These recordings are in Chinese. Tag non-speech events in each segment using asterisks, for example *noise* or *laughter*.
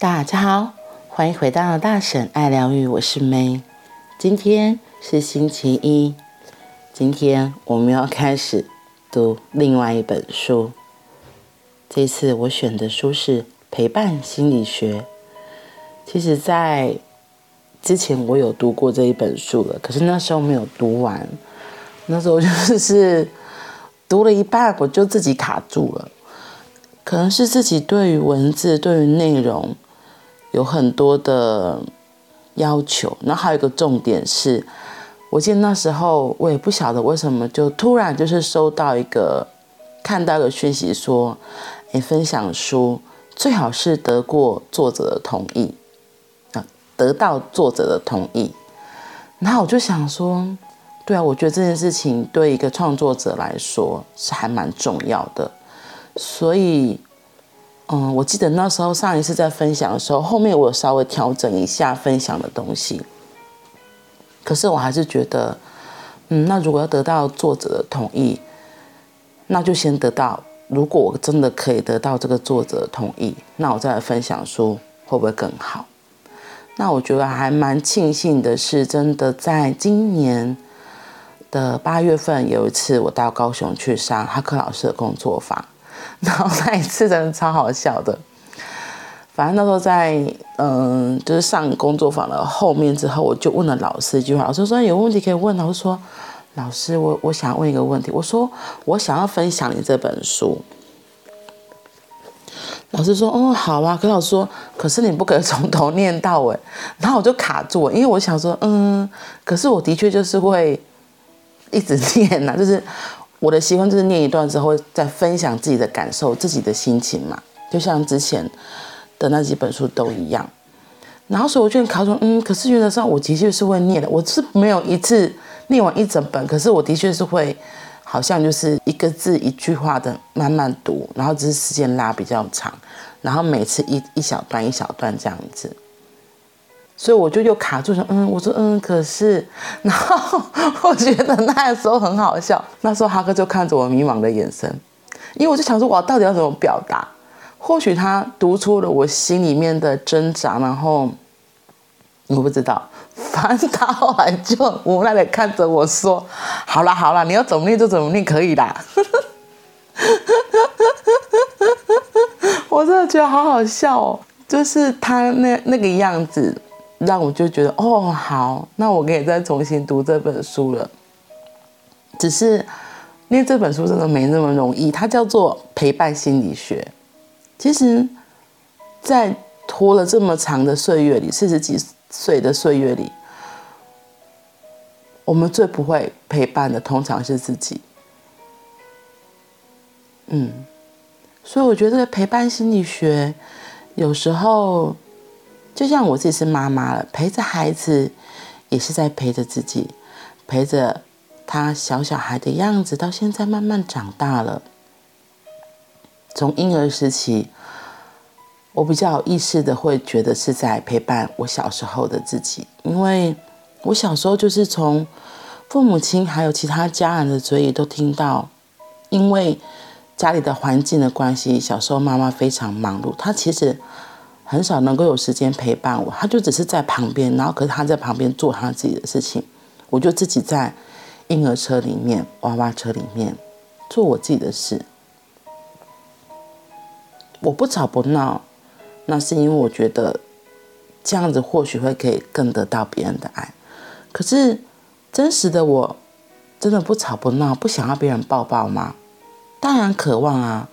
大家好，欢迎回到大婶爱疗愈，我是 May。今天是星期一，今天我们要开始读另外一本书。这次我选的书是《陪伴心理学》。其实，在之前我有读过这一本书了，可是那时候没有读完。那时候就是读了一半，我就自己卡住了。可能是自己对于文字、对于内容。有很多的要求，然后还有一个重点是，我记得那时候我也不晓得为什么，就突然就是收到一个看到一个讯息说，诶，分享书最好是得过作者的同意啊，得到作者的同意。然后我就想说，对啊，我觉得这件事情对一个创作者来说是还蛮重要的，所以。嗯，我记得那时候上一次在分享的时候，后面我有稍微调整一下分享的东西。可是我还是觉得，嗯，那如果要得到作者的同意，那就先得到。如果我真的可以得到这个作者的同意，那我再来分享书会不会更好？那我觉得还蛮庆幸的是，真的在今年的八月份有一次，我到高雄去上哈克老师的工作坊。*laughs* 然后那一次真的超好笑的，反正那时候在嗯，就是上工作坊的后面之后，我就问了老师一句话，老师说有问题可以问。老师说，老师我我想问一个问题，我说我想要分享你这本书。老师说，哦好啊，可老师说，可是你不可以从头念到尾。然后我就卡住了，因为我想说，嗯，可是我的确就是会一直 *laughs* 念呐、就是。我的习惯就是念一段之后再分享自己的感受、自己的心情嘛，就像之前的那几本书都一样。然后所以我就考说，嗯，可是原则上我的确是会念的，我是没有一次念完一整本，可是我的确是会，好像就是一个字一句话的慢慢读，然后只是时间拉比较长，然后每次一一小段一小段这样子。所以我就又卡住说，嗯，我说嗯，可是，*laughs* 然后我觉得那个时候很好笑。那时候哈克就看着我迷茫的眼神，因为我就想说，我到底要怎么表达？或许他读出了我心里面的挣扎，然后 *laughs* 我不知道。反正他后来就无奈的看着我说：“好啦好啦，你要怎么念就怎么念，可以啦。*laughs* ”我真的觉得好好笑哦，就是他那那个样子。让我就觉得哦，好，那我可以再重新读这本书了。只是念这本书真的没那么容易，它叫做《陪伴心理学》。其实，在拖了这么长的岁月里，四十几岁的岁月里，我们最不会陪伴的，通常是自己。嗯，所以我觉得陪伴心理学有时候。就像我自己是妈妈了，陪着孩子，也是在陪着自己，陪着他小小孩的样子，到现在慢慢长大了。从婴儿时期，我比较有意识的会觉得是在陪伴我小时候的自己，因为我小时候就是从父母亲还有其他家人的嘴里都听到，因为家里的环境的关系，小时候妈妈非常忙碌，她其实。很少能够有时间陪伴我，他就只是在旁边，然后可是他在旁边做他自己的事情，我就自己在婴儿车里面、娃娃车里面做我自己的事。我不吵不闹，那是因为我觉得这样子或许会可以更得到别人的爱。可是真实的我，真的不吵不闹，不想要别人抱抱吗？当然渴望啊，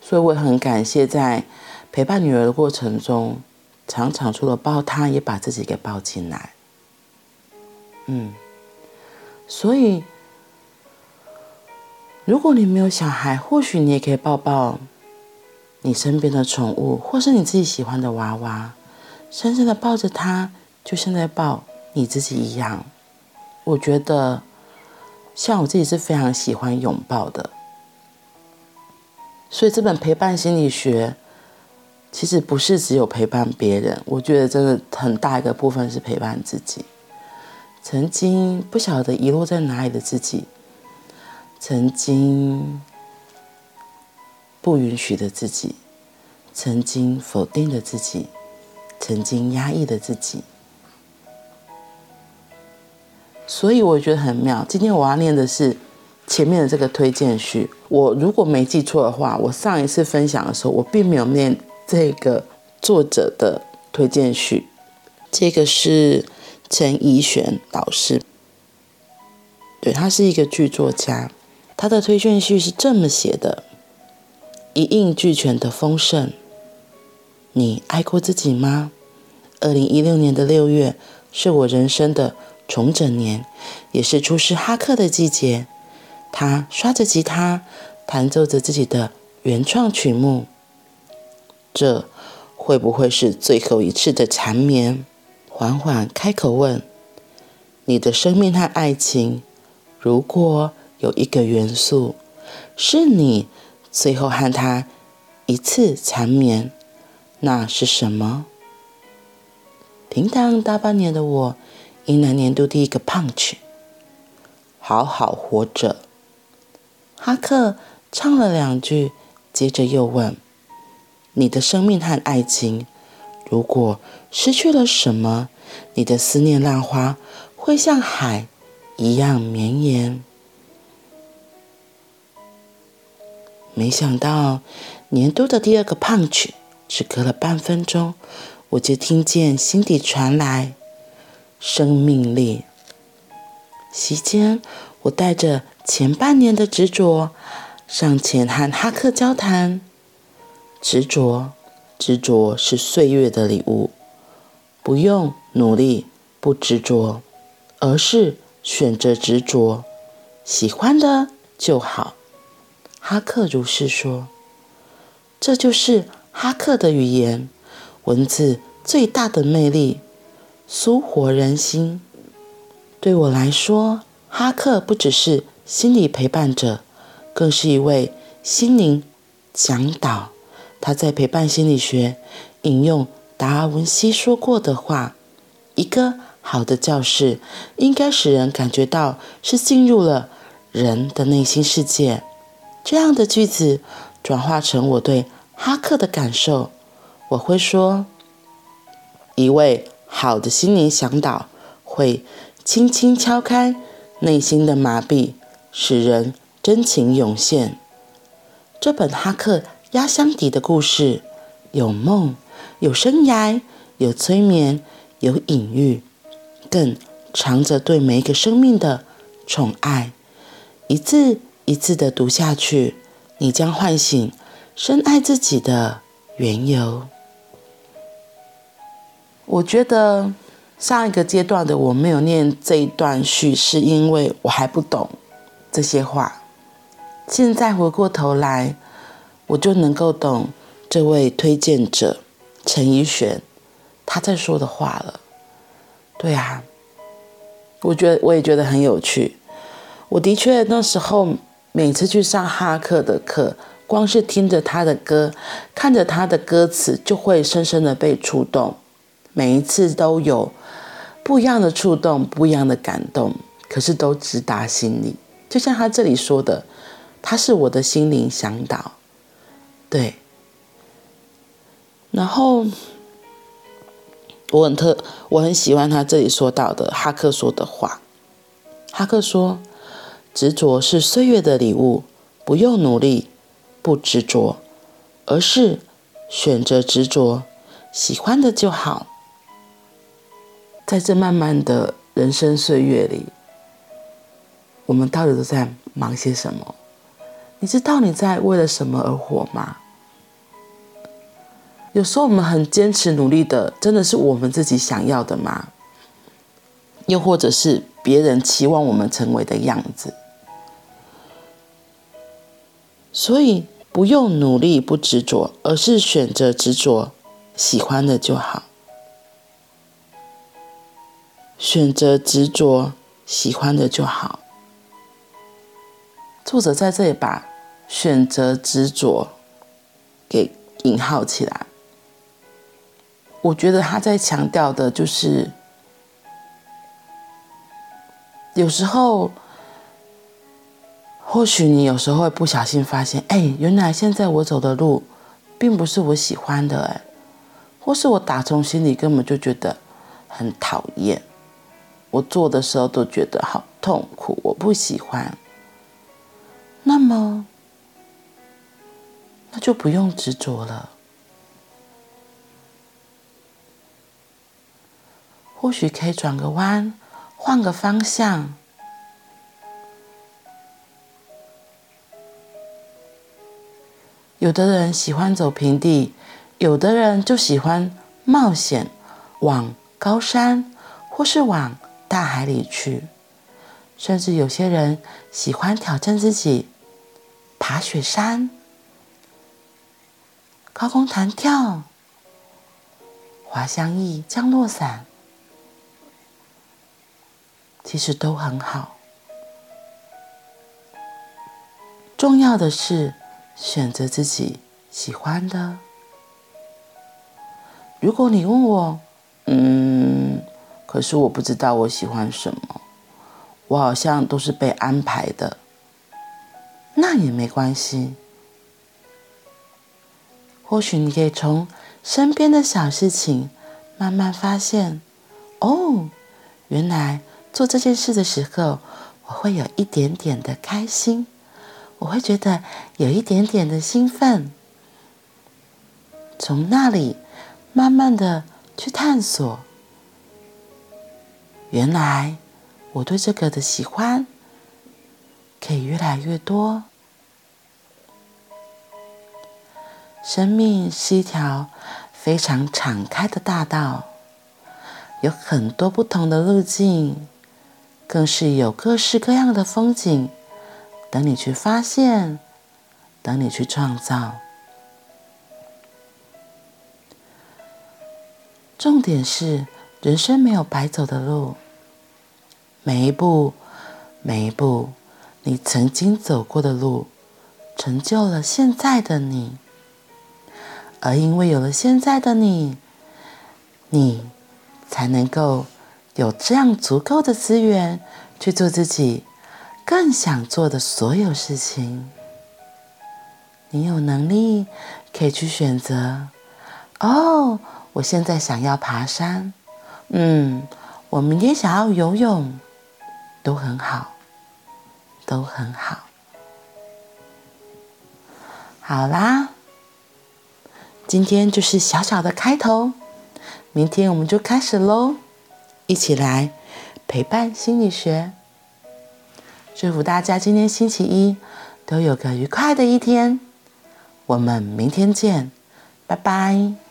所以我很感谢在。陪伴女儿的过程中，常常除了抱她，也把自己给抱进来。嗯，所以如果你没有小孩，或许你也可以抱抱你身边的宠物，或是你自己喜欢的娃娃，深深的抱着它，就像在抱你自己一样。我觉得，像我自己是非常喜欢拥抱的，所以这本陪伴心理学。其实不是只有陪伴别人，我觉得真的很大一个部分是陪伴自己。曾经不晓得遗落在哪里的自己，曾经不允许的自己，曾经否定的自己，曾经压抑的自己。所以我觉得很妙。今天我要念的是前面的这个推荐序。我如果没记错的话，我上一次分享的时候，我并没有念这个作者的推荐序。这个是陈怡璇老师，对，他是一个剧作家。他的推荐序是这么写的：一应俱全的丰盛。你爱过自己吗？二零一六年的六月是我人生的。重整年，也是出师哈克的季节。他刷着吉他，弹奏着自己的原创曲目。这会不会是最后一次的缠绵？缓缓开口问：“你的生命和爱情，如果有一个元素是你最后和他一次缠绵，那是什么？”停当大半年的我。迎来年度第一个 punch，好好活着。哈克唱了两句，接着又问：“你的生命和爱情，如果失去了什么，你的思念浪花会像海一样绵延。”没想到年度的第二个 punch，只隔了半分钟，我就听见心底传来。生命力。席间，我带着前半年的执着上前和哈克交谈。执着，执着是岁月的礼物，不用努力不执着，而是选择执着，喜欢的就好。哈克如是说。这就是哈克的语言，文字最大的魅力。苏活人心。对我来说，哈克不只是心理陪伴者，更是一位心灵讲导。他在陪伴心理学引用达尔文西说过的话：“一个好的教室应该使人感觉到是进入了人的内心世界。”这样的句子转化成我对哈克的感受，我会说：“一位。”好的心灵向导会轻轻敲开内心的麻痹，使人真情涌现。这本哈克压箱底的故事，有梦，有生涯，有催眠，有隐喻，更藏着对每一个生命的宠爱。一字一字的读下去，你将唤醒深爱自己的缘由。我觉得上一个阶段的我没有念这一段序，是因为我还不懂这些话。现在回过头来，我就能够懂这位推荐者陈怡璇他在说的话了。对啊，我觉得我也觉得很有趣。我的确那时候每次去上哈克的课，光是听着他的歌，看着他的歌词，就会深深的被触动。每一次都有不一样的触动，不一样的感动，可是都直达心里。就像他这里说的，他是我的心灵向导，对。然后我很特，我很喜欢他这里说到的哈克说的话。哈克说：“执着是岁月的礼物，不用努力，不执着，而是选择执着，喜欢的就好。”在这漫漫的人生岁月里，我们到底都在忙些什么？你知道你在为了什么而活吗？有时候我们很坚持努力的，真的是我们自己想要的吗？又或者是别人期望我们成为的样子？所以不用努力不执着，而是选择执着，喜欢的就好。选择执着，喜欢的就好。作者在这里把“选择执着”给引号起来。我觉得他在强调的就是，有时候，或许你有时候会不小心发现，哎，原来现在我走的路，并不是我喜欢的，哎，或是我打从心里根本就觉得很讨厌，我做的时候都觉得好痛苦，我不喜欢。那么，那就不用执着了。或许可以转个弯，换个方向。有的人喜欢走平地，有的人就喜欢冒险，往高山或是往大海里去，甚至有些人喜欢挑战自己，爬雪山、高空弹跳、滑翔翼、降落伞，其实都很好。重要的是，选择自己喜欢的。如果你问我，嗯，可是我不知道我喜欢什么，我好像都是被安排的，那也没关系。或许你可以从身边的小事情慢慢发现，哦，原来做这件事的时候，我会有一点点的开心。我会觉得有一点点的兴奋，从那里慢慢的去探索，原来我对这个的喜欢可以越来越多。生命是一条非常敞开的大道，有很多不同的路径，更是有各式各样的风景。等你去发现，等你去创造。重点是，人生没有白走的路，每一步，每一步，你曾经走过的路，成就了现在的你。而因为有了现在的你，你才能够有这样足够的资源去做自己。更想做的所有事情，你有能力可以去选择。哦，我现在想要爬山，嗯，我明天想要游泳，都很好，都很好。好啦，今天就是小小的开头，明天我们就开始喽，一起来陪伴心理学。祝福大家今天星期一都有个愉快的一天，我们明天见，拜拜。